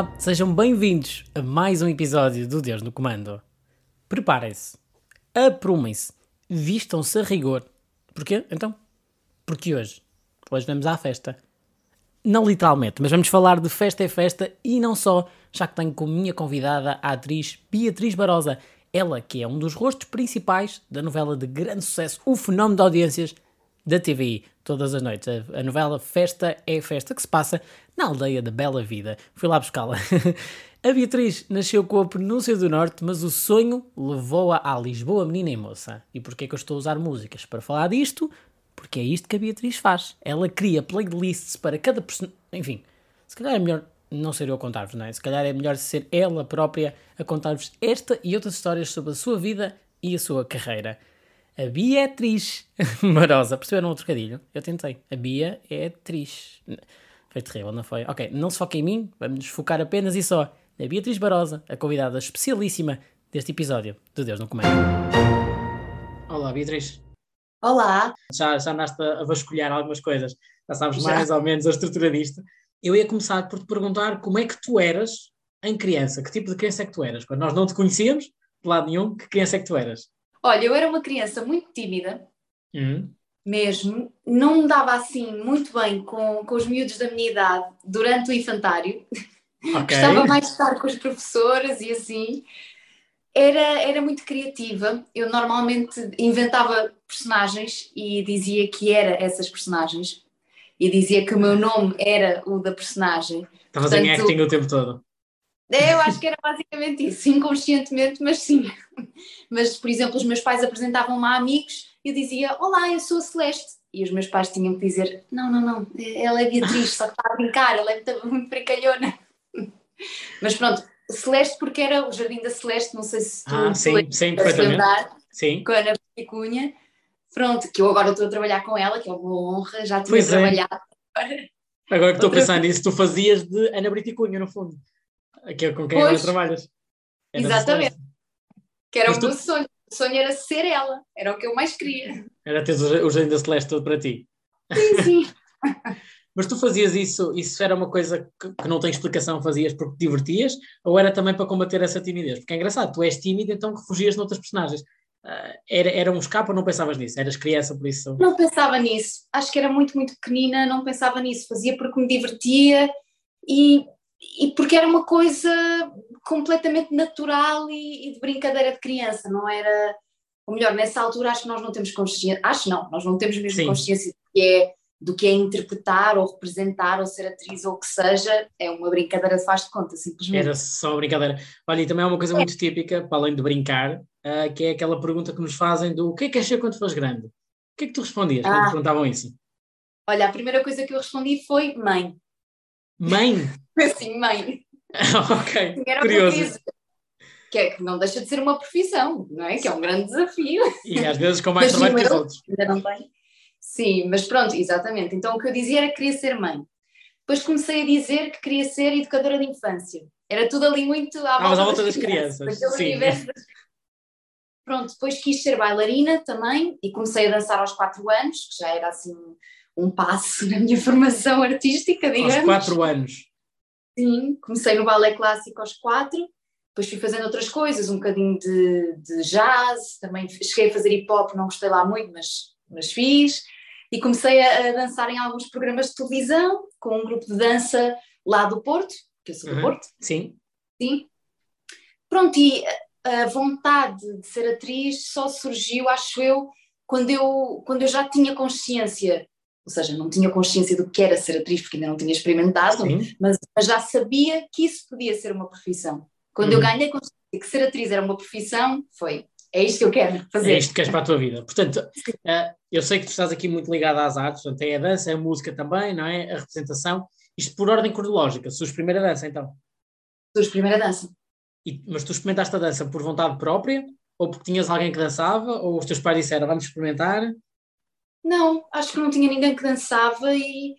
Olá, sejam bem-vindos a mais um episódio do Deus no Comando. Preparem-se, aprumem-se, vistam-se a rigor. Porquê, então? Porque hoje, hoje vamos à festa. Não literalmente, mas vamos falar de festa é festa e não só, já que tenho como minha convidada a atriz Beatriz Barosa, ela que é um dos rostos principais da novela de grande sucesso O Fenómeno de Audiências da TVI, todas as noites. A, a novela Festa é Festa, que se passa na aldeia da Bela Vida. Fui lá buscá-la. a Beatriz nasceu com a pronúncia do Norte, mas o sonho levou-a à Lisboa menina e moça. E porquê que eu estou a usar músicas para falar disto? Porque é isto que a Beatriz faz. Ela cria playlists para cada personagem. Enfim, se calhar é melhor não ser eu a contar-vos, não é? Se calhar é melhor ser ela própria a contar-vos esta e outras histórias sobre a sua vida e a sua carreira. A Beatriz Marosa. Perceberam o trocadilho? Eu tentei. A Bia é atriz. Foi terrível, não foi? Ok, não se foque em mim, vamos nos focar apenas e só na Beatriz Barosa, a convidada especialíssima deste episódio do Deus no Comando. Olá, Beatriz. Olá. Já, já andaste a vasculhar algumas coisas, já sabes já. mais ou menos a estrutura disto. Eu ia começar por te perguntar como é que tu eras em criança, que tipo de criança é que tu eras? Quando nós não te conhecíamos, de lado nenhum, que criança é que tu eras? Olha, eu era uma criança muito tímida, uhum. mesmo, não me dava assim muito bem com, com os miúdos da minha idade durante o infantário. Okay. Gostava mais de estar com as professoras e assim. Era, era muito criativa. Eu normalmente inventava personagens e dizia que era essas personagens. E dizia que o meu nome era o da personagem. Estavas em acting o tempo todo. Eu acho que era basicamente isso, inconscientemente, mas sim. Mas, por exemplo, os meus pais apresentavam-me a amigos e eu dizia: Olá, eu sou a Celeste. E os meus pais tinham que dizer: Não, não, não, ela é Beatriz, só que está a brincar, ela é muito, muito brincalhona. Mas pronto, Celeste, porque era o Jardim da Celeste, não sei se tu ah, sim, sim, lembrar, sim. com a Ana Picunha. Pronto, que eu agora estou a trabalhar com ela, que é uma honra, já tinha pois é. trabalhado. É. Agora que estou a pensar nisso, tu fazias de Ana Briticunha, no fundo. Aquele com quem pois, agora trabalhas. Era exatamente. Que era Mas o meu sonho. O sonho era ser ela. Era o que eu mais queria. Era ter o Jardim da Celeste todo para ti. Sim, sim. Mas tu fazias isso, isso era uma coisa que, que, não tem explicação, fazias porque te divertias, ou era também para combater essa timidez? Porque é engraçado, tu és tímido, então refugias noutras personagens. Uh, era, era um escape ou não pensavas nisso? Eras criança, por isso? Não pensava nisso. Acho que era muito, muito pequenina, não pensava nisso. Fazia porque me divertia e e porque era uma coisa completamente natural e, e, de brincadeira de criança, não era. Ou melhor, nessa altura acho que nós não temos consciência, acho não, nós não temos mesmo Sim. consciência do que, é, do que é interpretar ou representar ou ser atriz ou o que seja, é uma brincadeira de faz de conta, simplesmente. Era só brincadeira. Olha, e também é uma coisa é. muito típica, para além de brincar, uh, que é aquela pergunta que nos fazem do o que é que ser quando fores grande? O que é que tu respondias quando ah. te perguntavam isso? Olha, a primeira coisa que eu respondi foi mãe. Mãe? Assim, mãe. ok, Era curioso. Que é que não deixa de ser uma profissão, não é? Que é um grande desafio. E às vezes com mais trabalho que os outros. Ainda não tem. Sim, mas pronto, exatamente. Então o que eu dizia era que queria ser mãe. Depois comecei a dizer que queria ser educadora de infância. Era tudo ali muito à volta, ah, à volta das, das crianças. crianças. Sim. Pronto, depois quis ser bailarina também e comecei a dançar aos quatro anos, que já era assim um passo na minha formação artística, digamos. Aos quatro anos? Sim, comecei no balé clássico aos quatro, depois fui fazendo outras coisas, um bocadinho de, de jazz, também cheguei a fazer hip hop, não gostei lá muito, mas, mas fiz, e comecei a, a dançar em alguns programas de televisão, com um grupo de dança lá do Porto, que eu sou do uhum, Porto. Sim. Sim. Pronto, e a vontade de ser atriz só surgiu, acho eu, quando eu, quando eu já tinha consciência ou seja, não tinha consciência do que era ser atriz, porque ainda não tinha experimentado, mas, mas, já sabia que isso podia ser uma profissão. Quando uhum. eu ganhei consciência que ser atriz era uma profissão, foi, é isto que eu quero fazer. É isto que queres para a tua vida. Portanto, uh, eu sei que tu estás aqui muito ligada às artes, portanto, é a dança, é a música também, não é? A representação. Isto por ordem cronológica, surge primeira dança, então? Surge primeira dança. E, mas tu experimentaste a dança por vontade própria? Ou porque tinhas alguém que dançava? Ou os teus pais disseram, vamos experimentar? Não, acho que não tinha ninguém que dançava e.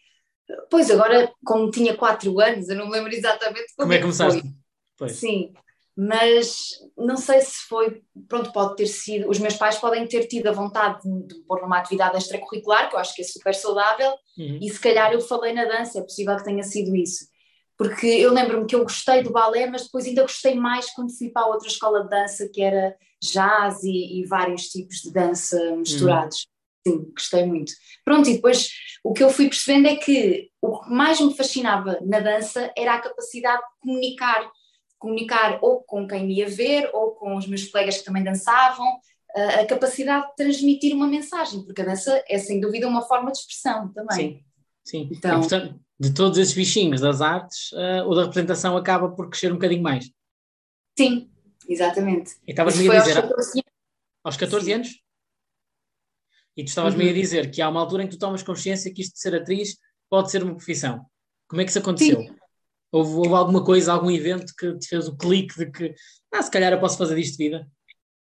Pois agora, como tinha 4 anos, eu não me lembro exatamente como, como é que começaste. Foi. Pois. Sim, mas não sei se foi. Pronto, pode ter sido. Os meus pais podem ter tido a vontade de, de pôr numa atividade extracurricular, que eu acho que é super saudável, uhum. e se calhar eu falei na dança, é possível que tenha sido isso. porque eu lembro-me que eu gostei do balé, mas depois ainda gostei mais quando fui para outra escola de dança que era jazz e, e vários tipos de dança misturados. Uhum. Sim, gostei muito. Pronto, e depois o que eu fui percebendo é que o que mais me fascinava na dança era a capacidade de comunicar, comunicar ou com quem me ia ver ou com os meus colegas que também dançavam, a capacidade de transmitir uma mensagem, porque a dança é sem dúvida uma forma de expressão também. Sim, sim. Então, e, portanto, de todos esses bichinhos das artes, uh, o da representação acaba por crescer um bocadinho mais. Sim, exatamente. E estavas-me a dizer. Aos 14, aos 14 anos? E tu estavas-me uhum. a dizer que há uma altura em que tu tomas consciência que isto de ser atriz pode ser uma profissão. Como é que isso aconteceu? Houve, houve, alguma coisa, algum evento que te fez o clique de que, ah, se calhar eu posso fazer disto de vida?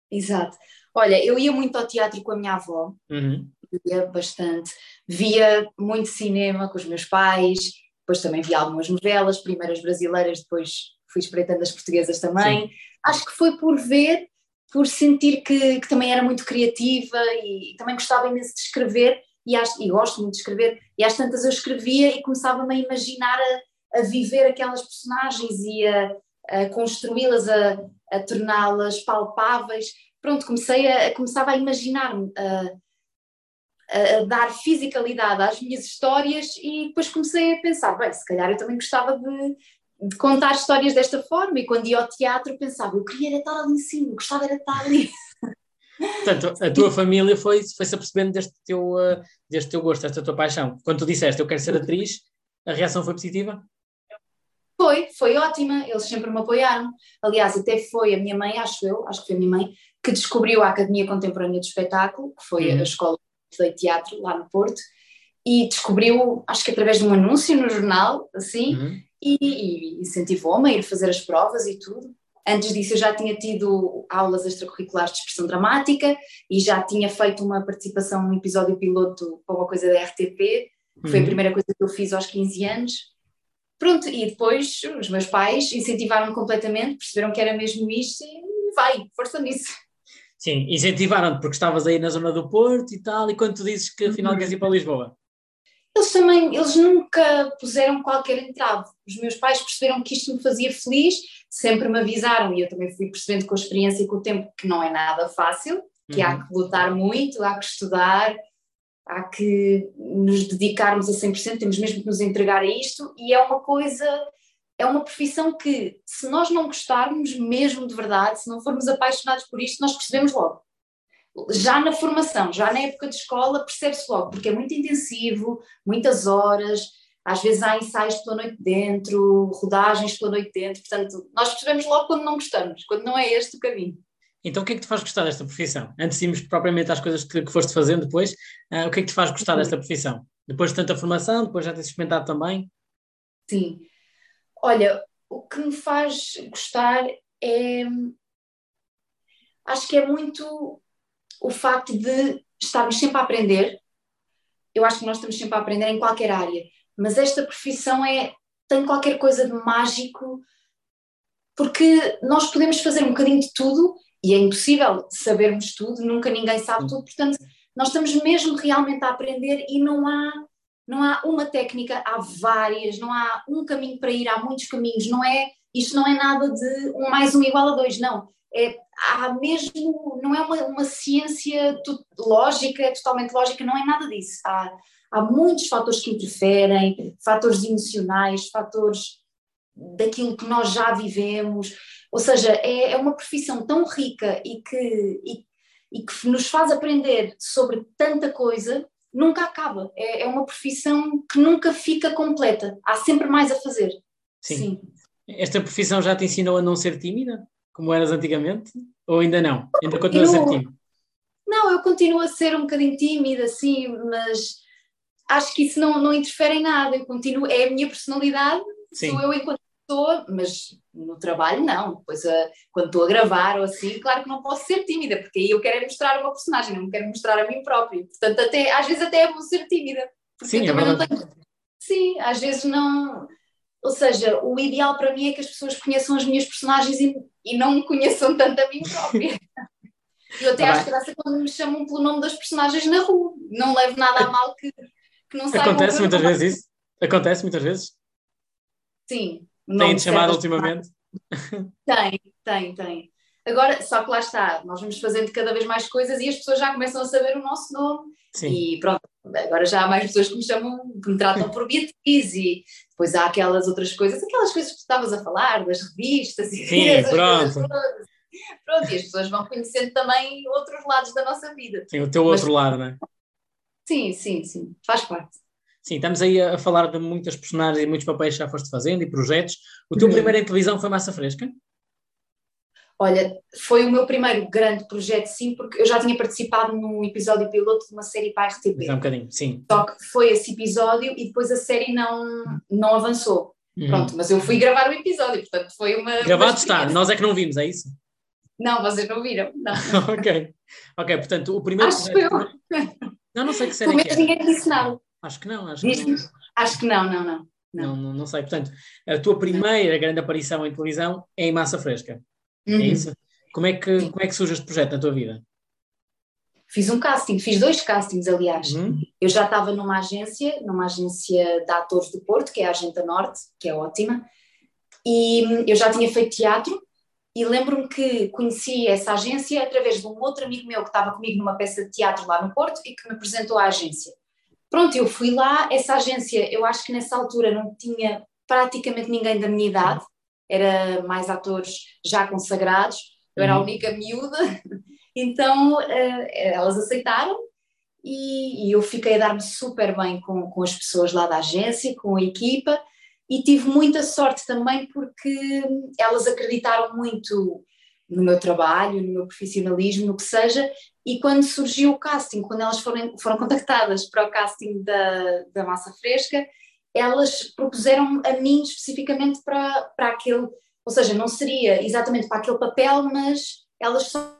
Exato. Olha, eu ia muito ao teatro com a minha avó, uhum. ia bastante, via muito cinema com os meus pais, depois também via algumas novelas, primeiras brasileiras, depois fui espreitando as portuguesas também. Sim. Acho que foi por ver, por sentir que, que também era muito criativa e, e, também gostava imenso de escrever. E, às, e gosto muito de escrever, e às tantas eu escrevia e começava-me a imaginar a, a viver aquelas personagens e a, a construí-las, a, a torná-las palpáveis. Pronto, comecei a, começava a imaginar-me, a, a, dar fisicalidade às minhas histórias e depois comecei a pensar, bem, se calhar eu também gostava de, de contar histórias desta forma e quando ia ao teatro pensava, eu queria estar ali em cima, gostava de estar ali. Portanto, a tua família foi, foi-se apercebendo deste teu, uh, deste teu gosto, desta tua paixão. Quando tu disseste eu quero ser atriz, a reação foi positiva? Foi, foi ótima, eles sempre me apoiaram. Aliás, até foi a minha mãe, acho eu, acho que foi a minha mãe, que descobriu a Academia Contemporânea de Espetáculo, que foi uhum. a escola de teatro lá no Porto, e descobriu, acho que através de um anúncio no jornal, assim, uhum. E, e incentivou-me a ir fazer as provas e tudo. Antes disso, eu já tinha tido aulas extracurriculares de expressão dramática e já tinha feito uma participação num episódio piloto para uma coisa da RTP, que uhum. foi a uhum. primeira coisa que eu fiz aos 15 anos. Pronto, e depois os meus pais incentivaram-me completamente, perceberam que era mesmo isto e vai, força nisso. Sim, incentivaram-te porque estavas aí na zona do Porto e tal, e quando tu dizes que afinal queres ir para Lisboa? Eles também, eles nunca puseram qualquer entrave. Os meus pais perceberam que isto me fazia feliz, sempre me avisaram, e eu também fui percebendo com a experiência e com o tempo que não é nada fácil, que uhum. há que lutar muito, há que estudar, há que nos dedicarmos a 100%, temos mesmo que nos entregar a isto, e é uma coisa é uma profissão que, se nós não gostarmos mesmo de verdade, se não formos apaixonados por isto, nós percebemos logo. Já na formação, já na época de escola, percebe-se logo, porque é muito intensivo, muitas horas, às vezes há ensaios pela noite dentro, rodagens pela noite dentro, portanto, nós percebemos logo quando não gostamos, quando não é este o caminho. Então, o que é que te faz gostar desta profissão? Antes de irmos propriamente às coisas que, que foste fazendo depois, uh, o que é que te faz gostar desta profissão? Depois de tanta formação, depois já teres experimentado também? Sim, Olha, o que me faz gostar é. Acho que é muito o facto de estarmos sempre a aprender. Eu acho que nós estamos sempre a aprender em qualquer área, mas esta profissão é tem qualquer coisa de mágico, porque nós podemos fazer um bocadinho de tudo e é impossível sabermos tudo, nunca ninguém sabe tudo, portanto, nós estamos mesmo realmente a aprender e não há não há uma técnica, há várias, não há um caminho para ir, há muitos caminhos, não é, isto não é nada de um mais um igual a dois, não. É, há mesmo, não é uma, uma ciência lógica, totalmente lógica, não é nada disso. Há, há muitos fatores que interferem, fatores emocionais, fatores daquilo que nós já vivemos, ou seja, é, é uma profissão tão rica e que, e, e que nos faz aprender sobre tanta coisa nunca acaba. É, é, uma profissão que nunca fica completa. Há sempre mais a fazer. Sim. Sim. Esta profissão já te ensinou a não ser tímida, como eras antigamente? Ou ainda não? Ainda continua eu, a ser tímida? Não, eu continuo a ser um bocadinho tímida, sim, mas acho que isso não, não interfere em nada. Eu continuo, é a minha personalidade, sim. sou eu enquanto pessoa, mas no trabalho não. Depois, uh, quando estou a gravar ou assim, claro que não posso ser tímida, porque aí eu quero é mostrar uma personagem, não quero mostrar a mim própria. Portanto, até, às vezes até é bom ser tímida. Sim, é verdade. Tenho... Sim, às vezes não. Ou seja, o ideal para mim é que as pessoas conheçam as minhas personagens e, e não me conheçam tanto a mim própria. Eu até tá acho graça quando me chamam pelo nome das personagens na rua. Não levo nada a mal que, que não saibam. Acontece muitas vezes isso? Acontece muitas vezes? Sim, Tem-te chamado ultimamente? Tem, tem, tem. Agora, só que lá está, nós vamos fazendo cada vez mais coisas e as pessoas já começam a saber o nosso nome. Sim. E pronto, agora já há mais pessoas que me chamam, que me tratam por Beatriz e depois há aquelas outras coisas, aquelas coisas que tu estavas a falar, das revistas e Sim, pronto. Pronto, e as pessoas vão conhecendo também outros lados da nossa vida. Sim, o teu Mas, outro lado, não é? Sim, sim, sim, faz parte. Sim, estamos aí a falar de muitas personagens e muitos papéis que já foste fazendo e projetos. O teu uhum. primeiro em televisão foi Massa Fresca? Olha, foi o meu primeiro grande projeto, sim, porque eu já tinha participado num episódio piloto de uma série para a RTP. um bocadinho, sim. Só que foi esse episódio e depois a série não, não avançou. Uhum. Pronto, mas eu fui gravar o episódio, portanto foi uma. Gravado uma está, nós é que não vimos, é isso? Não, vocês não viram, não. ok. Ok, portanto, o primeiro. Acho que eu. Não, não sei que série. Pelo menos é. ninguém disse nada. Acho que não, acho que não. Acho que não, não, não. Não. não, não, sei. Portanto, a tua primeira grande aparição em televisão é em Massa Fresca. É uhum. É isso? Como é, que, como é que surge este projeto na tua vida? Fiz um casting, fiz dois castings, aliás. Uhum. Eu já estava numa agência, numa agência de atores do Porto, que é a Agenda Norte, que é ótima, e eu já tinha feito teatro, e lembro-me que conheci essa agência através de um outro amigo meu que estava comigo numa peça de teatro lá no Porto e que me apresentou à agência. Pronto, eu fui lá, essa agência, eu acho que nessa altura não tinha praticamente ninguém da minha idade, era mais atores já consagrados, eu era a uhum. única miúda, então uh, elas aceitaram e, e, eu fiquei a dar-me super bem com, com as pessoas lá da agência, com a equipa, e tive muita sorte também porque elas acreditaram muito no meu trabalho, no meu profissionalismo, no que seja, e quando surgiu o casting, quando elas foram, foram contactadas para o casting da, da Massa Fresca, elas propuseram a mim especificamente para, para aquele, ou seja, não seria exatamente para aquele papel, mas elas só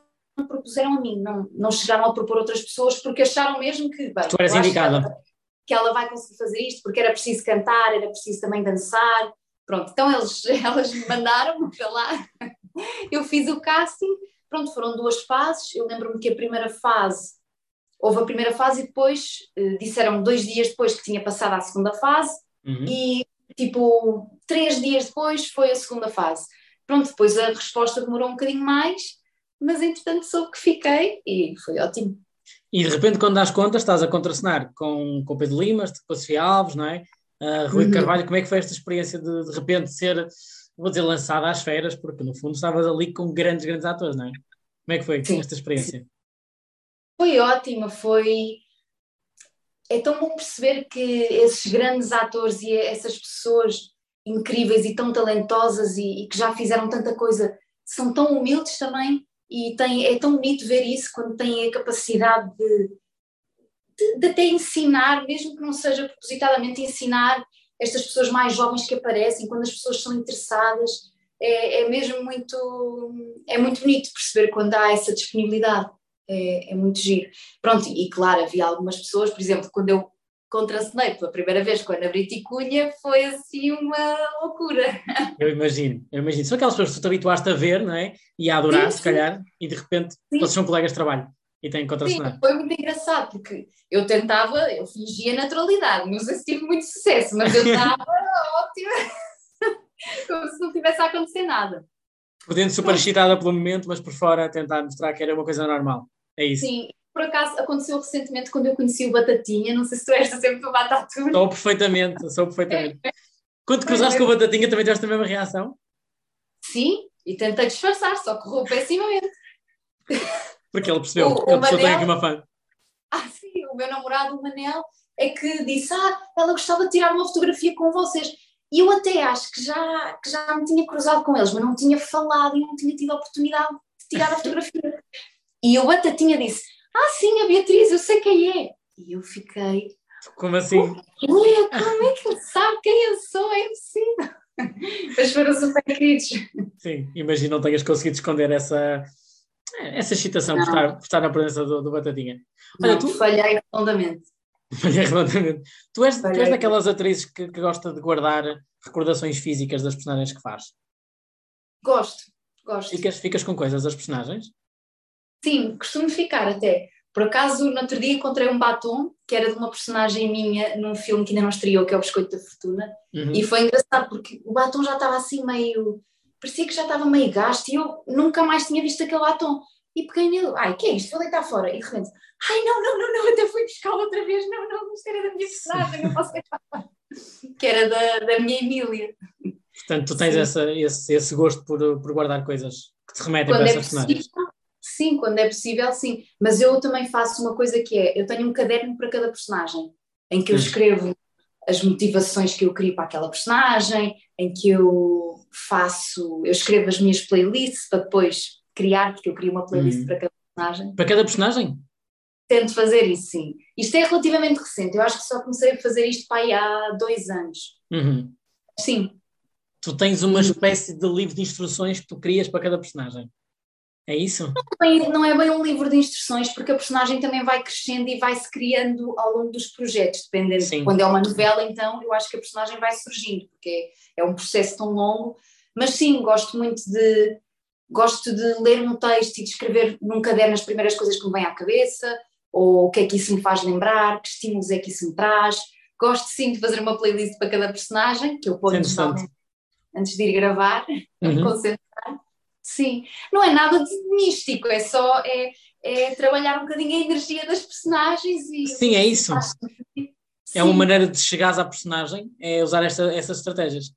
propuseram a mim, não, não chegaram a propor outras pessoas porque acharam mesmo que, bem, tu eras indicada. Que, que ela vai conseguir fazer isto, porque era preciso cantar, era preciso também dançar, pronto, então eles, elas me mandaram para lá, eu fiz o casting, Pronto, foram duas fases. Eu lembro-me que a primeira fase, houve a primeira fase e depois uh, disseram dois dias depois que tinha passado à segunda fase uhum. e tipo três dias depois foi a segunda fase. Pronto, depois a resposta demorou um bocadinho mais, mas entretanto soube que fiquei e foi ótimo. E de repente, quando dás contas, estás a contracenar com, com Pedro Limas, com a Sofia Alves, não é? Uh, Rui uhum. Carvalho, como é que foi esta experiência de de repente ser vou dizer, lançada às feras, porque no fundo estavas ali com grandes, grandes atores, não é? Como é que foi Sim. esta experiência? Foi ótima, foi. É tão bom perceber que esses grandes atores e essas pessoas incríveis e tão talentosas e, e que já fizeram tanta coisa são tão humildes também e tem, é tão bonito ver isso quando têm a capacidade de, de, de até ensinar, mesmo que não seja propositadamente ensinar estas pessoas mais jovens que aparecem, quando as pessoas são interessadas, é, é mesmo muito, é muito bonito perceber quando há essa disponibilidade, é, é muito giro. Pronto, e claro, havia algumas pessoas, por exemplo, quando eu contracenei pela primeira vez com a Ana Brito e Cunha, foi assim uma loucura. Eu imagino, eu imagino. São aquelas pessoas que tu te habituaste a ver, não é? E a adorar, sim, sim. se calhar, e de repente sim. vocês são colegas de trabalho e têm que contracenar. Sim, foi muito engraçado, porque eu tentava, eu fingia naturalidade, não sei se tive muito sucesso, mas eu estava ótima, como se não tivesse a acontecer nada. Por dentro super excitada pelo momento, mas por fora a tentar mostrar que era uma coisa normal. É isso. Sim, por acaso aconteceu recentemente quando eu conheci o Batatinha, não sei se tu és sempre do Batatura. Sou perfeitamente, sou perfeitamente. Quando cruzaste com o Batatinha também tiveste a mesma reação? Sim, e tentei disfarçar, só correu pessimamente. Porque ele percebeu, o, ele percebeu tem aqui uma fã. Ah, sim, o meu namorado, o Manel, é que disse: Ah, ela gostava de tirar uma fotografia com vocês. E eu até acho que já, que já me tinha cruzado com eles, mas não tinha falado e não tinha tido a oportunidade de tirar a fotografia. e o Batatinha disse: Ah, sim, a Beatriz, eu sei quem é. E eu fiquei. Como assim? Como é que ele sabe quem eu sou? É impossível. Mas foram super queridos. Sim, imagino não tenhas conseguido esconder essa, essa excitação por estar, por estar, na presença do, do Batatinha. Olha, não, tu... falhei redondamente. Falhei redondamente. Tu és, tu és daquelas atrizes que, que gosta de guardar recordações físicas das personagens que faz? Gosto, gosto. Ficas, ficas com coisas das personagens? Sim, costumo ficar até. Por acaso, no outro dia encontrei um batom que era de uma personagem minha num filme que ainda não estreou, que é o Biscoito da Fortuna, uhum. e foi engraçado porque o batom já estava assim meio. parecia que já estava meio gasto e eu nunca mais tinha visto aquele batom. E peguei nele, ai, que é isto? Vou deitar fora. E de repente, ai, não, não, não, não, até fui buscá-lo outra vez, não, não, isto era da minha personagem, não posso deitar fora. que era da, da minha Emília. Portanto, tu tens essa, esse, esse gosto por, por guardar coisas que te remetem Quando para é essa personagem. Sim, quando é possível, sim. Mas eu também faço uma coisa que é, eu tenho um caderno para cada personagem, em que eu escrevo as motivações que eu crio para aquela personagem, em que eu faço, eu escrevo as minhas playlists para depois criar, porque eu crio uma playlist hum. para cada personagem. Para cada personagem? Tento fazer isso, sim. Isto é relativamente recente, eu acho que só comecei a fazer isto há dois anos. Uhum. Sim. Tu tens uma espécie de livro de instruções que tu crias para cada personagem. É isso? Não é, bem, não é bem um livro de instruções, porque a personagem também vai crescendo e vai se criando ao longo dos projetos, dependendo. Sim. Quando é uma novela, então, eu acho que a personagem vai surgindo, porque é, é um processo tão longo. Mas sim, gosto muito de. Gosto de ler um texto e de escrever num caderno as primeiras coisas que me vêm à cabeça, ou o que é que isso me faz lembrar, que estímulos é que isso me traz. Gosto sim de fazer uma playlist para cada personagem, que eu ponho antes de ir gravar, uhum. concentrar. Sim, não é nada de místico, é só é, é trabalhar um bocadinho a energia das personagens e. Sim, é isso. Sim. É uma maneira de chegares à personagem, é usar esta, essas estratégias.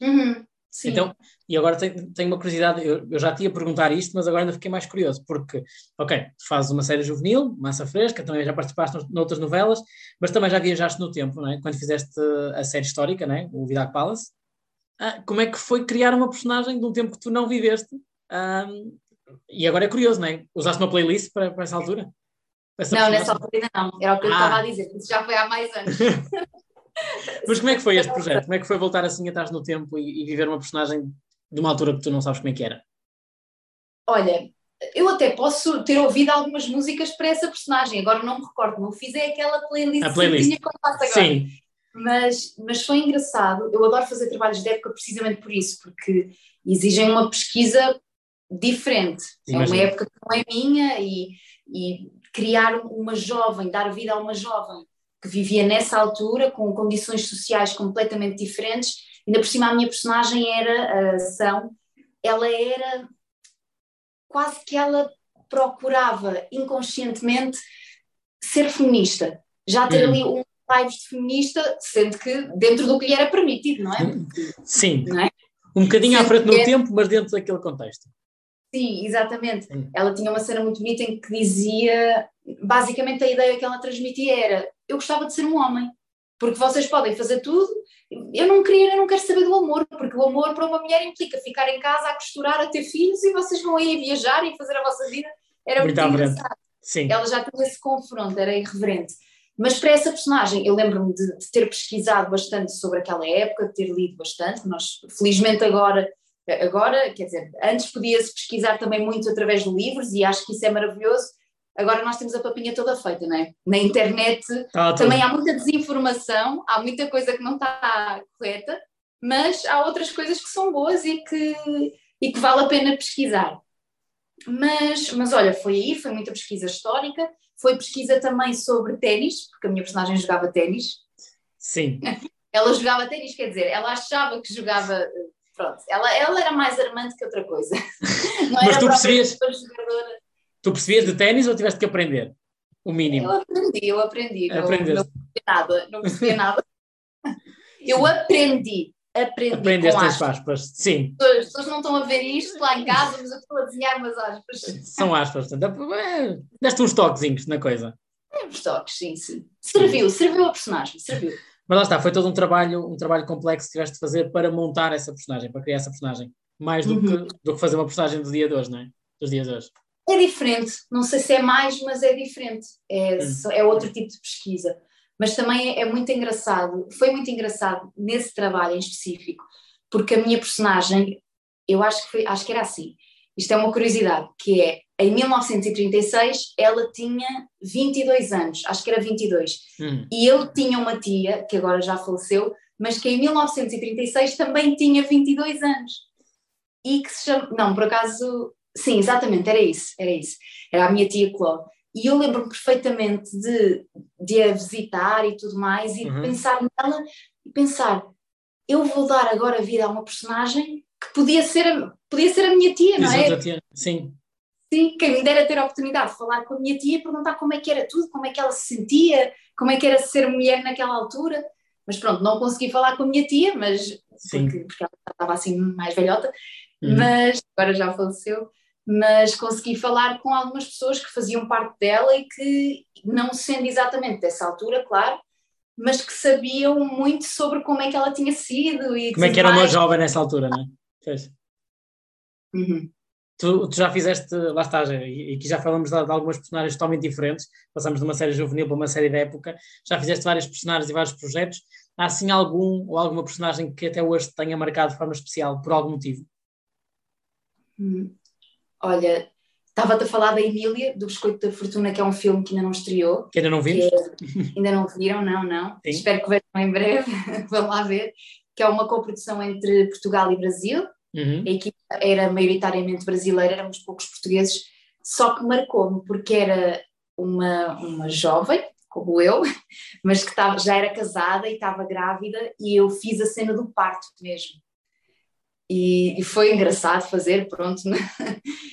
Uhum. Sim. Então, e agora tenho, tenho uma curiosidade, eu, eu, já tinha a perguntar isto, mas agora ainda fiquei mais curioso, porque, ok, tu fazes uma série juvenil, massa fresca, também já participaste noutras novelas, mas também já viajaste no tempo, não é? Quando fizeste a série histórica, não é? O Vidac Palace, ah, como é que foi criar uma personagem de um tempo que tu não viveste? E agora é curioso, não é? Usaste uma playlist para, para essa altura? Essa não, nessa altura ainda não. Era o que eu ah. estava a dizer. Isso já foi há mais anos. Mas como é que foi este projeto? Como é que foi voltar assim atrás no tempo e, e, viver uma personagem de uma altura que tu não sabes como é que era? Olha, eu até posso ter ouvido algumas músicas para essa personagem, agora não me recordo, não fiz é aquela playlist, a playlist. que faço agora. Sim. Mas, mas foi engraçado. Eu adoro fazer trabalhos de época precisamente por isso, porque exigem uma pesquisa diferente. Imagina. É uma época que não é minha e, e criar uma jovem, dar vida a uma jovem que vivia nessa altura com condições sociais completamente diferentes. Ainda por cima a minha personagem era a São, ela era quase que ela procurava inconscientemente ser feminista, já ter hum. ali um vibes de feminista, sendo que dentro do que lhe era permitido, não é? Sim. Não é? Um bocadinho à frente no é... tempo, mas dentro daquele contexto. Sim, exatamente. Sim. Ela tinha uma cena muito bonita em que dizia, basicamente a ideia que ela transmitia era, eu gostava de ser um homem, porque vocês podem fazer tudo, eu não queria, eu não quero saber do amor, porque o amor para uma mulher implica ficar em casa a costurar, a ter filhos e vocês vão aí a viajar e fazer a vossa vida. Era muito, muito engraçado. Sim. Ela já tinha esse confronto, era irreverente. Mas para essa personagem, eu lembro-me de, de, ter pesquisado bastante sobre aquela época, de ter lido bastante. Nós, felizmente, agora, agora quer dizer, antes podia-se pesquisar também muito através de livros e acho que isso é maravilhoso. Agora nós temos a papinha toda feita, não é? Na internet ah, também há muita desinformação, há muita coisa que não está correta, mas há outras coisas que são boas e que, e que vale a pena pesquisar. Mas, mas olha, foi aí, foi muita pesquisa histórica, foi pesquisa também sobre ténis, porque a minha personagem jogava ténis. Sim. ela jogava ténis, quer dizer, ela achava que jogava. Pronto, ela, ela era mais armante que outra coisa. Não Mas tu percebias, tu percebias de ténis ou tiveste que aprender? O mínimo. Eu aprendi, eu aprendi. Não, não percebi nada, não percebi nada. Eu aprendi aprendi Aprendeste com aspas. aspas. Sim. As pessoas não estão a ver isto lá em casa, mas eu estou a desenhar umas aspas. São aspas, portanto, é, deste uns toquezinhos na coisa. É, uns toques, sim, sim. Serviu, serviu a personagem, serviu. Mas lá está, foi todo um trabalho, um trabalho complexo que tiveste de fazer para montar essa personagem, para criar essa personagem. Mais do, uhum. que, do que fazer uma personagem do dia de hoje, não é? Dos dias de hoje. É diferente, não sei se é mais, mas é diferente. É, é outro tipo de pesquisa. Mas também é muito engraçado, foi muito engraçado nesse trabalho em específico, porque a minha personagem, eu acho que, foi, acho que era assim, isto é uma curiosidade, que é, em 1936 ela tinha 22 anos, acho que era 22, hum. e eu tinha uma tia, que agora já faleceu, mas que em 1936 também tinha 22 anos, e que se chama, não, por acaso, sim, exatamente, era isso, era isso, era a minha tia Cló, E eu lembro-me perfeitamente de, de a visitar e tudo mais, e Uhum. de pensar nela e pensar: eu vou dar agora vida a uma personagem que podia ser a, podia ser a minha tia, não é? Exato, tia. Sim. Sim, quem me dera ter a oportunidade de falar com a minha tia e perguntar como é que era tudo, como é que ela se sentia, como é que era ser mulher naquela altura. Mas pronto, não consegui falar com a minha tia, mas Sim. porque, porque ela estava assim mais velhota, Uhum. mas agora já faleceu. Mas consegui falar com algumas pessoas que faziam parte dela e que, não sendo exatamente dessa altura, claro, mas que sabiam muito sobre como é que ela tinha sido e Como é que era uma mais. jovem nessa altura, não é? Pois. Uhum. Tu, tu já fizeste, lá está, já- e aqui já falamos de, de algumas personagens totalmente diferentes, passamos de uma série juvenil para uma série de época, já fizeste vários personagens e vários projetos, há assim algum ou alguma personagem que até hoje te tenha marcado de forma especial, por algum motivo? Hum. Olha, estava-te a falar da Emília, do Biscoito da Fortuna, que é um filme que ainda não estreou. Que ainda não vimos? Que ainda não viram, não, não. Sim. Espero que vejam em breve, vão lá ver. Que é uma coprodução entre Portugal e Brasil. Uhum. A equipa era maioritariamente brasileira, éramos poucos portugueses, só que marcou-me porque era uma, uma jovem, como eu, mas que estava, já era casada e estava grávida, e eu fiz a cena do parto mesmo. E, e foi engraçado fazer, pronto.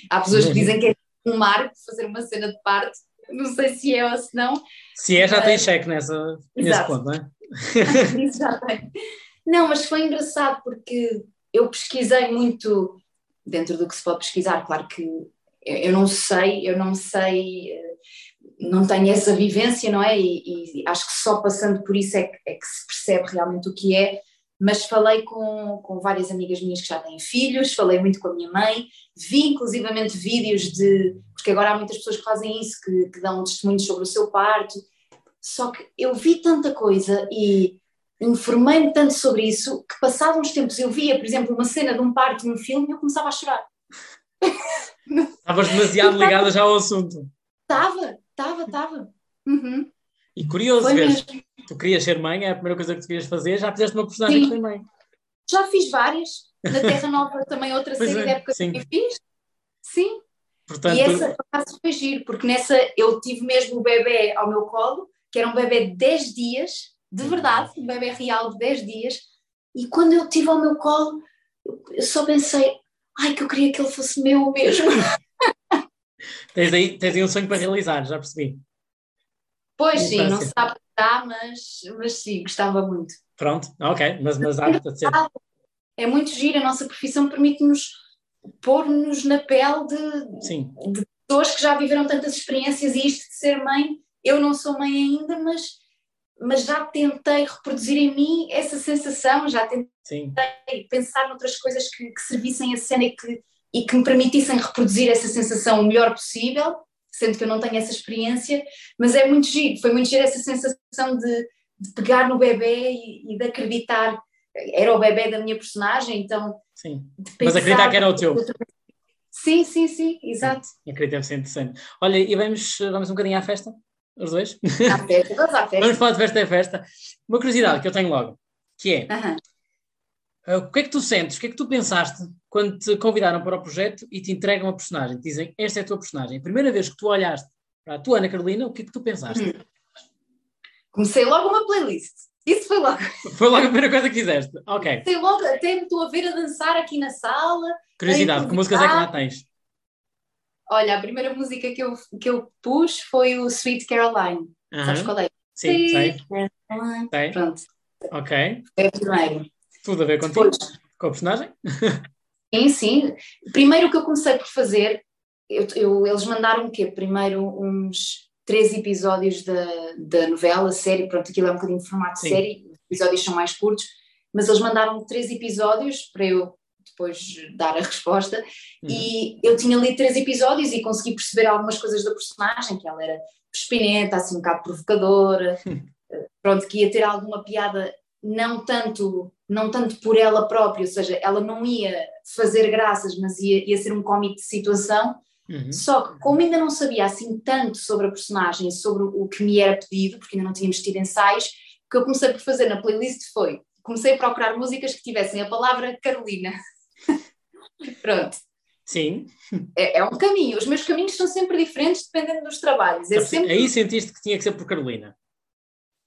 Há pessoas que dizem que é um marco fazer uma cena de parto, não sei se é ou se não, Se é, já Mas- tem cheque nessa, nesse Exato. ponto, não é? Isso já tem. Não, mas foi engraçado porque eu pesquisei muito dentro do que se pode pesquisar, claro que eu- eu não sei, eu não sei, eh, não tenho essa vivência, não é? E, e acho que só passando por isso é que, é que se percebe realmente o que é. Mas falei com, com várias amigas minhas que já têm filhos, falei muito com a minha mãe, vi inclusivamente vídeos de. Porque agora há muitas pessoas que fazem isso, que, que dão testemunhos sobre o seu parto, só que eu vi tanta coisa e informei-me tanto sobre isso que, passados uns tempos, eu via, por exemplo, uma cena de um parto num filme e eu começava a chorar. Estavas demasiado ligada já ao assunto. Estava, estava, estava. Uhum. E curioso, Foi vês, mesmo. Tu querias ser mãe, é a primeira coisa que tu querias fazer, já fizeste uma personagem Sim. que foi mãe. Já fiz várias. Na Terra Nova também outra Pois série é, de época sim. que eu fiz. Sim. Portanto, E essa por acaso foi giro, porque nessa eu tive mesmo o bebê ao meu colo, que era um bebê de 10 dias, de verdade, um bebê real de 10 dias, e quando eu tive ao meu colo, eu- eu só pensei, ai que eu queria que ele fosse meu mesmo. tens, aí, tens aí um sonho para realizar, já percebi. Pois sim, não se sabe dar, mas, mas sim, gostava muito. Pronto, ok, mas, mas há de ser. É muito giro, a nossa profissão permite-nos pôr-nos na pele de, Sim, pessoas que já viveram tantas experiências e isto de ser mãe, eu não sou mãe ainda, mas, mas já tentei reproduzir em mim essa sensação, já tentei sim. pensar noutras coisas que, que servissem a cena e que, e que me permitissem reproduzir essa sensação o melhor possível, sendo que eu não tenho essa experiência, mas é muito giro, foi muito giro essa sensação de, de pegar no bebê e, e de acreditar, era o bebê da minha personagem, então sim. Mas acreditar que era o teu. Sim, sim, sim, exato. Acredito que deve ser interessante. Olha, e vamos, vamos um bocadinho à festa? Os dois? À festa, vamos à festa. Vamos falar de festa é festa. Uma curiosidade que eu tenho logo, que é, uh, o que é que tu sentes, o que é que tu pensaste quando te convidaram para o projeto e te entregam a personagem? Te dizem, esta é a tua personagem. A primeira vez que tu olhaste para a tua Ana Carolina, o que é que tu pensaste? Hum. Comecei logo uma playlist. Isso foi logo. Foi logo a primeira coisa que fizeste. Ok. Comecei logo, até me estou a ver a dançar aqui na sala. Curiosidade, que músicas é que lá tens? Olha, a primeira música que eu, que eu pus foi o Sweet Caroline. Sabes Aham. qual é? Sim, sei. Caroline. Sei. Pronto, Ok. foi a primeira. Tudo a ver contigo? Depois, Com a personagem? sim, sim. Primeiro o que eu comecei por fazer, eu, eu- eles mandaram o quê? Primeiro uns três episódios da, da novela, série, pronto, aquilo é um bocadinho de formato de Sim. série, os episódios são mais curtos, mas eles mandaram três episódios para eu depois dar a resposta Uhum. e eu tinha lido três episódios e consegui perceber algumas coisas da personagem, que ela era espinenta, assim um bocado provocadora, pronto, que ia ter alguma piada não tanto, não tanto por ela própria, ou seja, ela não ia fazer graças, mas ia, ia ser um cómico de situação, Uhum. só que como ainda não sabia assim tanto sobre a personagem, sobre o que me era pedido, porque ainda não tínhamos tido ensaios, o que eu comecei por fazer na playlist foi, comecei a procurar músicas que tivessem a palavra Carolina. Pronto. Sim. É, é, um caminho. Os meus caminhos são sempre diferentes dependendo dos trabalhos. É sempre... Aí sentiste que tinha que ser por Carolina.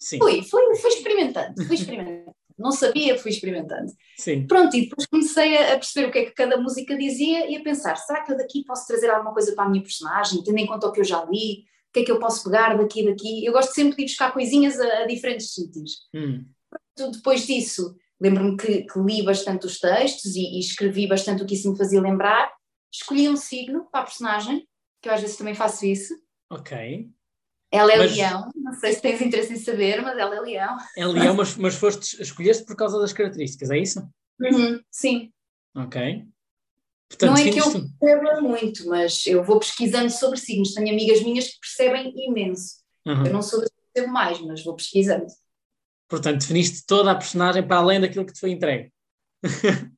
Sim. Fui, fui, fui experimentando, fui experimentando. Não sabia, fui experimentando. Sim. Pronto, e depois comecei a perceber o que é que cada música dizia e a pensar, será que eu daqui posso trazer alguma coisa para a minha personagem, tendo em conta o que eu já li, o que é que eu posso pegar daqui e daqui. Eu gosto sempre de ir buscar coisinhas a, a diferentes sítios. Hum. Pronto, depois disso, lembro-me que, que, li bastante os textos e, e, escrevi bastante o que isso me fazia lembrar. Escolhi um signo para a personagem, que eu às vezes também faço isso. Ok. Ela é mas, leão, não sei se tens interesse em saber, mas ela é leão. É leão, mas, mas foste, escolheste por causa das características, é isso? Uhum, sim. Ok. Portanto, não é que eu perceba muito, mas eu vou pesquisando sobre signos. Tenho amigas minhas que percebem imenso. Uhum. Eu não sou das que percebo mais, mas vou pesquisando. Portanto, definiste toda a personagem para além daquilo que te foi entregue.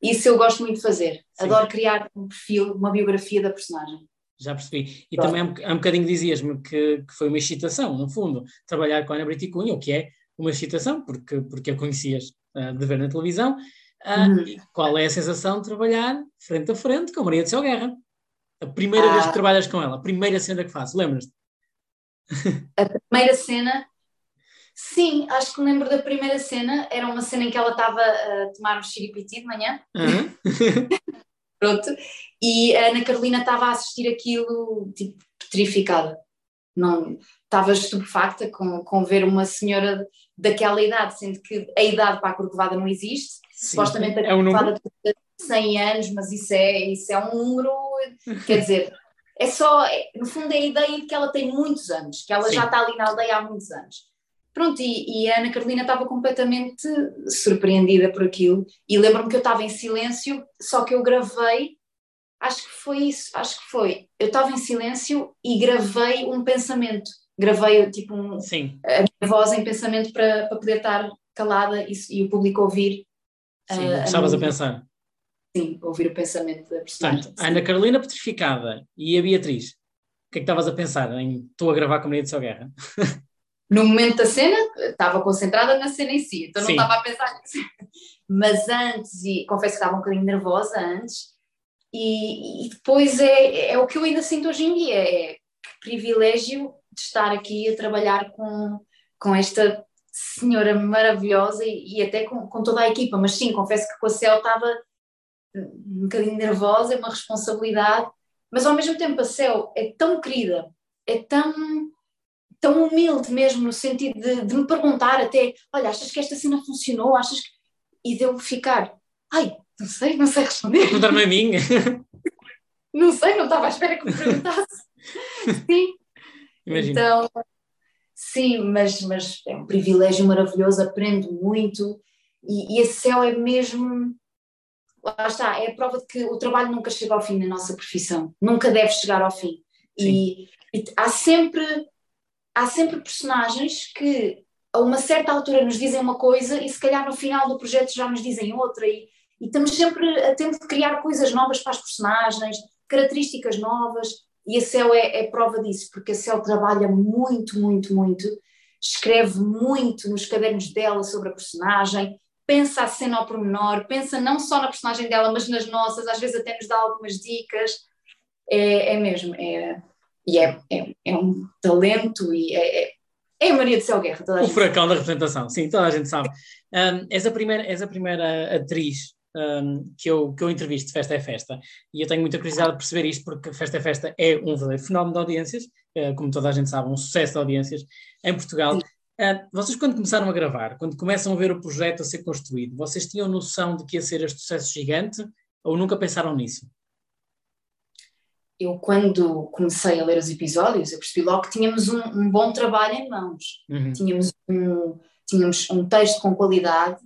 Isso eu gosto muito de fazer. Sim. Adoro criar um perfil, uma biografia da personagem já percebi. E também há um, bocadinho dizias-me que, que, foi uma excitação, no fundo, trabalhar com a Ana Brito Cunha, o que é uma excitação, porque, porque a conhecias uh, de ver na televisão. Uh, uhum. Qual é a sensação de trabalhar frente a frente com a Maria de Céu Guerra? A primeira ah. vez que trabalhas com ela, a primeira cena que fazes, lembras-te? A primeira cena, sim, acho que lembro da primeira cena, era uma cena em que ela estava a tomar um xiripiti de manhã. Uhum. Pronto. E a Ana Carolina estava a assistir aquilo, tipo, petrificada. Não, estava estupefacta com, com ver uma senhora daquela idade, sendo que a idade para a corcovada não existe. Sim, Supostamente a é corcovada um tem 100 anos, mas isso é, isso é um número, quer dizer, é só, é, no fundo é a ideia de que ela tem muitos anos, que ela Sim. já está ali na aldeia há muitos anos. Pronto, e, e, a Ana Carolina estava completamente surpreendida por aquilo. E lembro-me que eu estava em silêncio, só que eu gravei, acho que foi isso, acho que foi. Eu estava em silêncio e gravei um pensamento. Gravei tipo um, Sim. a minha voz em pensamento para, para poder estar calada e, e o público ouvir. Sim, uh, estavas a, a pensar. Sim, ouvir o pensamento da personagem. Portanto, a Ana Carolina petrificada e a Beatriz. O que é que estavas a pensar em estou a gravar com a Maria de São Guerra? No momento da cena, estava concentrada na cena em si, então não estava a pensar nisso. Mas antes, e confesso que estava um bocadinho nervosa antes, e, e depois é, é o que eu ainda sinto hoje em dia: é privilégio de estar aqui a trabalhar com, com esta senhora maravilhosa e, e até com, com, toda a equipa. Mas sim, confesso que com a Cel estava um bocadinho nervosa, é uma responsabilidade, mas ao mesmo tempo a Cel é tão querida, é tão tão humilde mesmo, no sentido de, de, me perguntar até, olha, achas que esta cena funcionou? Achas que... E de eu ficar, ai, não sei, não sei responder. Perguntar-me a mim? não sei, não estava à espera que me perguntasse. sim. Imagina. Então, sim, mas, mas é um privilégio maravilhoso, aprendo muito e, e esse céu é mesmo lá está, é a prova de que o trabalho nunca chega ao fim na nossa profissão, nunca deve chegar ao fim. E, e, há sempre há sempre personagens que a uma certa altura nos dizem uma coisa e se calhar no final do projeto já nos dizem outra e, e estamos sempre a tempo de criar coisas novas para as personagens, características novas e a Céu é, é prova disso, porque a Céu trabalha muito, muito, muito, escreve muito nos cadernos dela sobre a personagem, pensa a cena ao pormenor, pensa não só na personagem dela, mas nas nossas, às vezes até nos dá algumas dicas, é, é mesmo, é, e é, é, é um talento e é, é, é a Maria de Céu Guerra. O furacão da representação, sim, toda a gente sabe. Um, és, a primeira, és a primeira atriz um, que, eu, que eu entrevisto Festa é Festa e eu tenho muita curiosidade de perceber isto porque Festa é Festa é um verdadeiro fenómeno de audiências, uh, como toda a gente sabe, um sucesso de audiências em Portugal. Uh, vocês, quando começaram a gravar, quando começam a ver o projeto a ser construído, vocês tinham noção de que ia ser este sucesso gigante ou nunca pensaram nisso? eu quando comecei a ler os episódios, eu percebi logo que tínhamos um, um bom trabalho em mãos. Uhum. Tínhamos, um, tínhamos um texto com qualidade,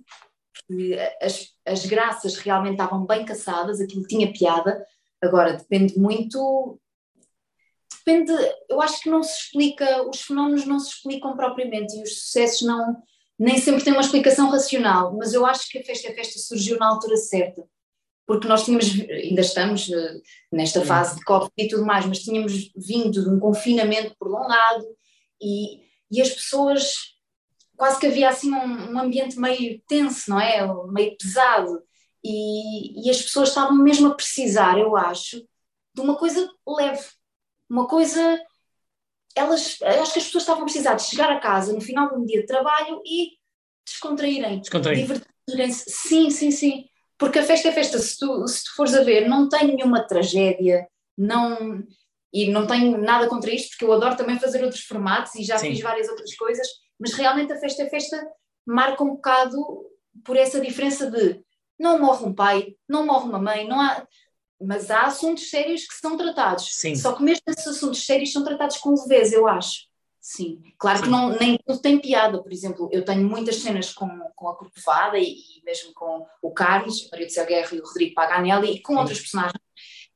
que as, as graças realmente estavam bem caçadas, aquilo tinha piada. Agora, depende muito. Depende, eu acho que não se explica, os fenómenos não se explicam propriamente e os sucessos não, nem sempre têm uma explicação racional, mas eu acho que a Festa é Festa surgiu na altura certa porque nós tínhamos, ainda estamos eh, nesta fase de Covid e tudo mais, mas tínhamos vindo de um confinamento prolongado e, e as pessoas, quase que havia assim um, um ambiente meio tenso, não é? Meio pesado. e, e as pessoas estavam mesmo a precisar, eu acho, de uma coisa leve, uma coisa. Elas, acho que as pessoas estavam a precisar de chegar a casa no final de um dia de trabalho e descontraírem, Descontrair. divertirem-se. Sim, sim, sim. Porque a festa é festa, se tu, se tu fores a ver, não tem nenhuma tragédia, não, e não tenho nada contra isto, porque eu adoro também fazer outros formatos e já Sim. fiz várias outras coisas, mas realmente a festa é festa marca um bocado por essa diferença de não morre um pai, não morre uma mãe, não há. Mas há assuntos sérios que são tratados. Sim. Só que mesmo esses assuntos sérios são tratados com leveza, eu acho. Sim. Claro Sim. que não, nem tudo tem piada. Por exemplo, eu tenho muitas cenas com, com a Corcovada e, e mesmo com o Carlos, Maria de Céu Guerra e o Rodrigo Paganelli e com Sim. outros personagens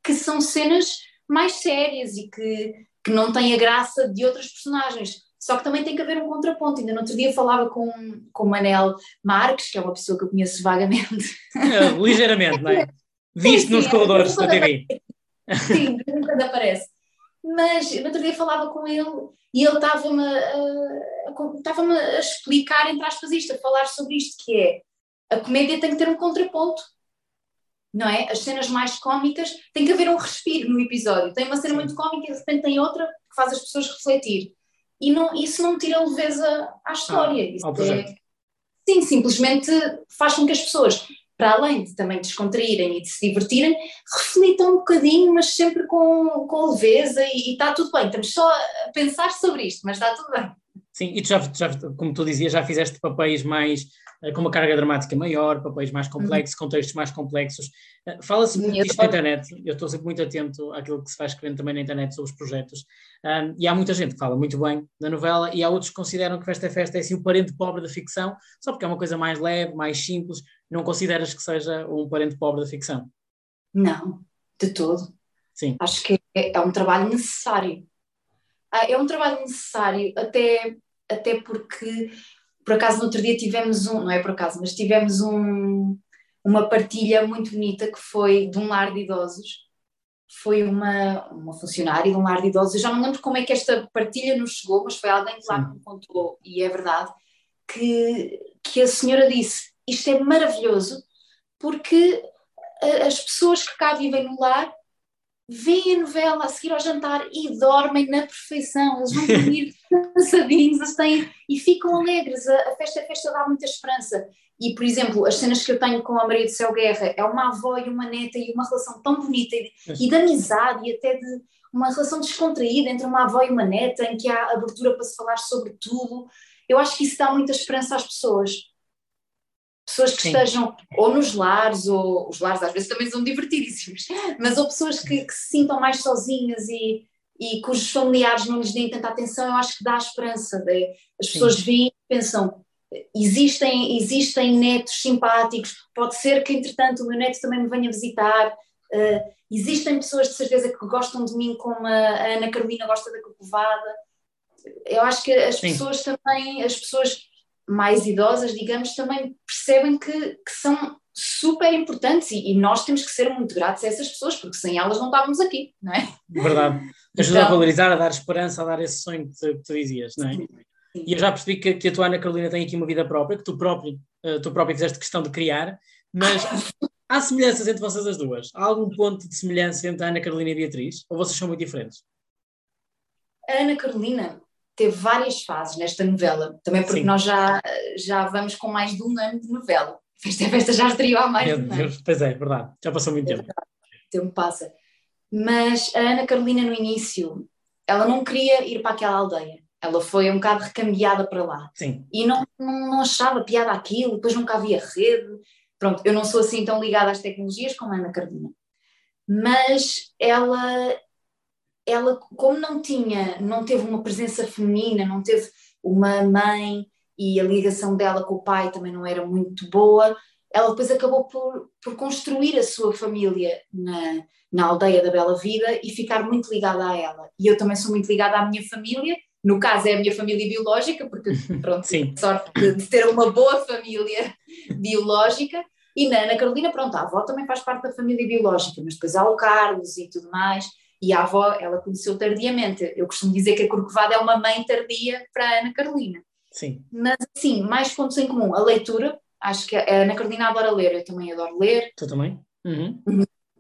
que são cenas mais sérias e que, que não têm a graça de outras personagens. Só que também tem que haver um contraponto. Ainda no outro dia falava com, com o Manel Marques, que é uma pessoa que eu conheço vagamente. Eh, ligeiramente, não é? Visto Sim, nos corredores é, da TV. Sim, quando aparece. Mas no outro dia falava com ele e ele estava-me a, a, estava-me a explicar, entre aspas, isto, a falar sobre isto, que é a comédia tem que ter um contraponto. Não é? As cenas mais cómicas tem que haver um respiro no episódio. Tem uma cena Sim. muito cómica e de repente tem outra que faz as pessoas refletir. E não, isso não tira leveza à história. Projeto. é, sim, simplesmente faz com que as pessoas, para além de também descontraírem e de se divertirem, reflitam um bocadinho, mas sempre com, com leveza e, e está tudo bem. Estamos só a pensar sobre isto, mas está tudo bem. Sim, e tu já, já, como tu dizias, já fizeste papéis mais eh, com uma carga dramática maior, papéis mais complexos, contextos mais complexos. Eh, Fala-se muito disto na internet, eu estou sempre muito atento àquilo que se vai escrevendo também na internet sobre os projetos. Ahm, e há muita gente que fala muito bem da novela, e há outros que consideram que Festa é Festa é assim o parente pobre da ficção, só porque é uma coisa mais leve, mais simples. Não consideras que seja um parente pobre da ficção? Não, de todo. Sim, Acho que é, é um trabalho necessário. Ah, é um trabalho necessário, até, até porque, por acaso, no outro dia tivemos um, não é por acaso, mas tivemos um, uma partilha muito bonita que foi de um lar de idosos. Foi uma, uma funcionária de um lar de idosos. Eu já não lembro como é que esta partilha nos chegou, mas foi alguém que lá me contou, e é verdade, que, que a senhora disse: Isto é maravilhoso, porque as pessoas que cá vivem no lar veem a novela a seguir ao jantar e dormem na perfeição. Eles vão dormir cansadinhos eles têm, e ficam alegres. A, a festa, a festa dá muita esperança. E, por exemplo, as cenas que eu tenho com a Maria do Céu Guerra é uma avó e uma neta e uma relação tão bonita e, e de amizade e até de uma relação descontraída entre uma avó e uma neta em que há abertura para se falar sobre tudo. Eu acho que isso dá muita esperança às pessoas. Pessoas que Sim. estejam ou nos lares, ou os lares às vezes também são divertidíssimos, mas ou pessoas que, que se sintam mais sozinhas e, e cujos familiares não lhes deem tanta atenção, eu acho que dá esperança. as pessoas veem e pensam, existem, existem netos simpáticos, pode ser que entretanto o meu neto também me venha visitar, eh, existem pessoas de certeza que gostam de mim como a, Ana Carolina gosta da Corcovada. Eu acho que as Sim. pessoas também, as pessoas mais idosas, digamos, também percebem que, que são super importantes e, e nós temos que ser muito gratos a essas pessoas, porque sem elas não estávamos aqui, não é? verdade. Ajuda a Então- valorizar, a dar esperança, a dar esse sonho que tu, que tu dizias, não é? E eu já percebi que, que a tua Ana Carolina tem aqui uma vida própria, que tu próprio, eh, tu própria fizeste questão de criar, mas há semelhanças entre vocês as duas? Há algum ponto de semelhança entre a Ana Carolina e a Beatriz? Ou vocês são muito diferentes? A Ana Carolina teve várias fases nesta novela, também porque Sim. nós já, já vamos com mais de um ano de novela. Festa é Festa já estreou há mais Meu de um ano. Deus, pois é, verdade. Já passou muito É tempo. o tempo passa. Mas a Ana Carolina, no início, ela não queria ir para aquela aldeia. Ela foi um bocado recambiada para lá. Sim, E não, não, não achava piada aquilo, depois nunca havia rede. Pronto, eu não sou assim tão ligada às tecnologias como a Ana Carolina. Mas ela, ela como não tinha, não teve uma presença feminina, não teve uma mãe e a ligação dela com o pai também não era muito boa, ela depois acabou por, por construir a sua família na, na aldeia da Bela Vida e ficar muito ligada a ela. E eu também sou muito ligada à minha família, no caso é a minha família biológica, porque pronto, Sim. sorte de, de ter uma boa família biológica. E na Ana Carolina, pronto, a avó também faz parte da família biológica, mas depois há o Carlos e tudo mais. E a avó, ela conheceu tardiamente. Eu costumo dizer que a Corcovada é uma mãe tardia para a Ana Carolina. sim, Mas, assim, mais pontos em comum. A leitura, Acho que a Ana Carolina adora ler, eu também adoro ler. Tu também? Uhum.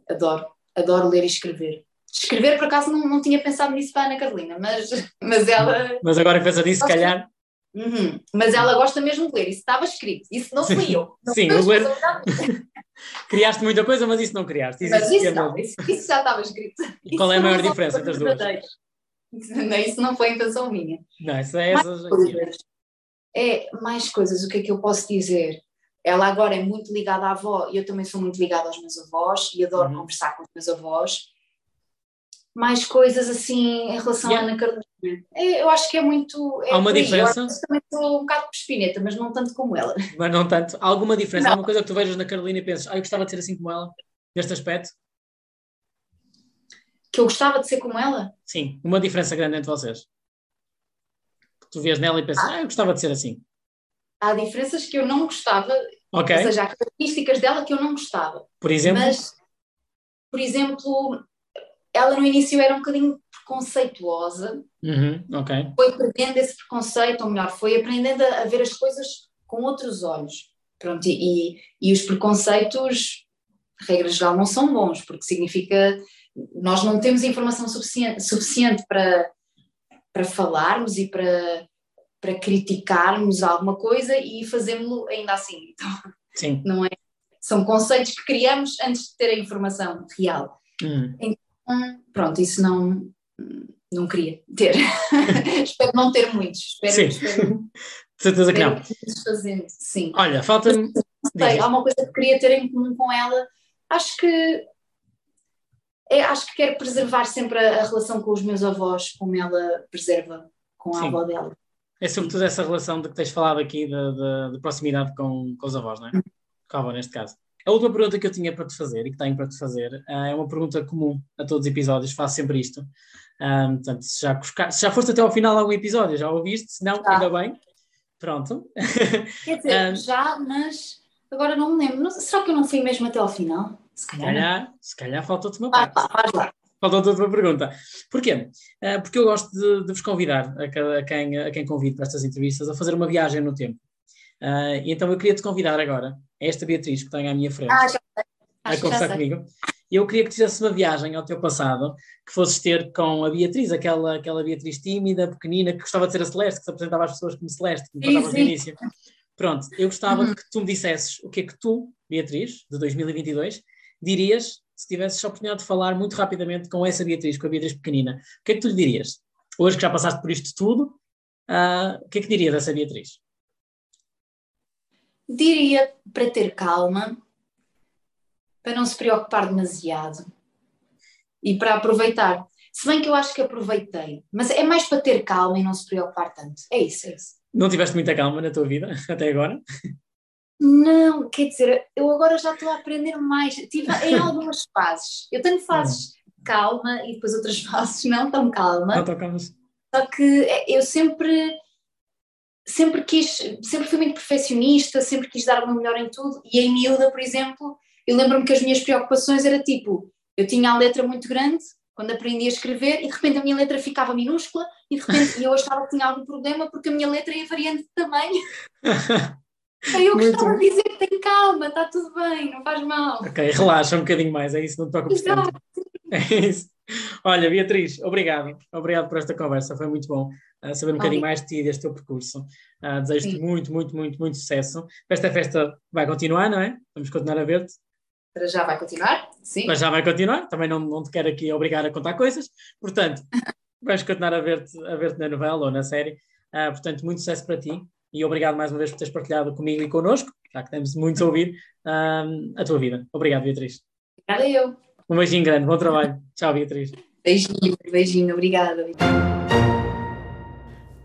Adoro, adoro ler e escrever. Escrever, por acaso, não, não tinha pensado nisso para a Ana Carolina, mas, mas ela. Mas agora que pensa nisso, se calhar. Uhum. Mas ela gosta mesmo de ler, isso estava escrito, isso não fui eu. Não Sim, o ler. criaste muita coisa, mas isso não criaste. Isso mas isso não, isso, isso, já estava escrito. E qual é a maior diferença das duas? Não, isso não foi intenção minha. Não, isso é essa. É, mais coisas, o que é que eu posso dizer? Ela agora é muito ligada à avó e eu também sou muito ligada aos meus avós e adoro uhum. conversar com os meus avós. Mais coisas assim em relação yeah. à Ana Carolina. É, eu acho que é muito. É Há uma diferença? Eu também sou um bocado espineta, mas não tanto como ela. Mas não tanto. Há alguma diferença? Não. Há alguma coisa que tu vejas na Carolina e pensas, ah, eu gostava de ser assim como ela, neste aspecto? Que eu gostava de ser como ela? Sim, uma diferença grande entre vocês. Que tu vês nela e pensas, ah, ah eu gostava de ser assim há diferenças que eu não gostava, okay. ou seja, há características dela que eu não gostava. Por exemplo? Mas, por exemplo, ela no início era um bocadinho preconceituosa, uhum, okay. foi perdendo esse preconceito, ou melhor, foi aprendendo a, a ver as coisas com outros olhos. Pronto, e, e, os preconceitos, regra geral, não são bons, porque significa nós não temos informação suficiente, suficiente para, para falarmos e para para criticarmos alguma coisa e fazemos-lo ainda assim. Então, Sim. Não é? São conceitos que criamos antes de ter a informação real. Hum. Então, pronto, isso não, não queria ter. espero não ter muitos. Espero, Sim. Espero, de certeza que não. Fazendo. Sim. Olha, falta-me. Há uma coisa que queria ter em comum com ela. Acho que é, acho que quero preservar sempre a, a, relação com os meus avós, como ela preserva com a Sim. avó dela. É sobretudo essa relação de que tens falado aqui de, proximidade com, com os avós, não é? Com a avó, neste caso. A última pergunta que eu tinha para te fazer e que tenho para te fazer uh, é uma pergunta comum a todos os episódios, faço sempre isto. Um, portanto, se já, se já foste até ao final de algum episódio, já ouviste, se não, ainda bem. Pronto. Quer dizer, um, já, mas agora não me lembro. Não, será que eu não fui mesmo até ao final? Se calhar, se calhar, se calhar faltou-te uma parte. Ah, faz lá. Faltou outra pergunta. Porquê? Uh, porque eu gosto de, de vos convidar, a, a, quem, a quem convido para estas entrevistas, a fazer uma viagem no tempo. Uh, então eu queria te convidar agora, esta Beatriz que tenho à minha frente, ah, já a conversar comigo. Eu queria que fizesse uma viagem ao teu passado, que fosses ter com a Beatriz, aquela, aquela Beatriz tímida, pequenina, que gostava de ser a Celeste, que se apresentava às pessoas como Celeste, que me no início. Pronto, eu gostava uhum. que tu me dissesses o que é que tu, Beatriz, de 2022, dirias se tivesses a oportunidade de falar muito rapidamente com essa Beatriz, com a Beatriz pequenina, o que é que tu lhe dirias? Hoje que já passaste por isto tudo, uh, o que é que dirias dessa Beatriz? Diria para ter calma, para não se preocupar demasiado e para aproveitar. Se bem que eu acho que aproveitei, mas é mais para ter calma e não se preocupar tanto. É isso, é isso. Não tiveste muita calma na tua vida até agora? Não, quer dizer, eu agora já estou a aprender mais. Tive em algumas fases. Eu tenho fases de calma e depois outras fases não tão calma. Não tão calmas. Só que é, eu sempre, sempre quis, sempre fui muito perfeccionista, sempre quis dar o meu melhor em tudo. E em miúda, por exemplo, eu lembro-me que as minhas preocupações era tipo, eu tinha a letra muito grande quando aprendi a escrever e de repente a minha letra ficava minúscula e de repente eu achava que tinha algum problema porque a minha letra ia variando de tamanho. Eu gostava de dizer que tem calma, está tudo bem, não faz mal. Ok, relaxa um bocadinho mais, é isso, não te preocupes tanto. É isso. Olha, Beatriz, obrigado. Obrigado por esta conversa, foi muito bom uh, saber um bocadinho mais de ti e deste teu percurso. Uh, Desejo-te muito, muito, muito, muito sucesso. Esta festa vai continuar, não é? Vamos continuar a ver-te. Para já vai continuar, sim. Mas já vai continuar, também não, não te quero aqui obrigar a contar coisas, portanto, vais continuar a ver-te a ver na novela ou na série. Uh, portanto, muito sucesso para ti e obrigado mais uma vez por teres partilhado comigo e connosco, já que temos muitos a ouvir, um, a tua vida. Obrigado, Beatriz. Obrigada eu. Um beijinho grande, bom trabalho. Tchau, Beatriz. Beijinho, beijinho, obrigada.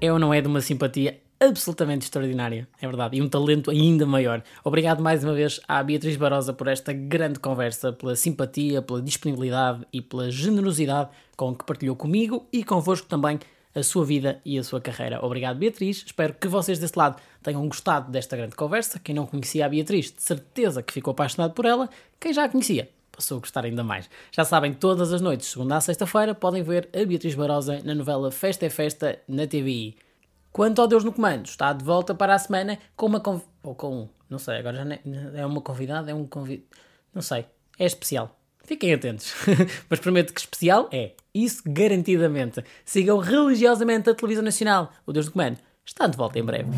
Eu não é de uma simpatia absolutamente extraordinária, é verdade, e um talento ainda maior. Obrigado mais uma vez à Beatriz Barosa por esta grande conversa, pela simpatia, pela disponibilidade e pela generosidade com que partilhou comigo e convosco também a sua vida e a sua carreira. Obrigado, Beatriz. Espero que vocês desse lado tenham gostado desta grande conversa. Quem não conhecia a Beatriz, de certeza que ficou apaixonado por ela. Quem já a conhecia, passou a gostar ainda mais. Já sabem, todas as noites, segunda a sexta-feira, podem ver a Beatriz Barosa na novela Festa é Festa na TVI. Quanto ao Deus no Comando, está de volta para a semana com uma conv... ou com, não sei, agora já é uma convidada, é um convidado, não sei, é especial. Fiquem atentos. Mas prometo que especial é. Isso garantidamente. Sigam religiosamente a televisão nacional. O Deus do Comando está de volta em breve.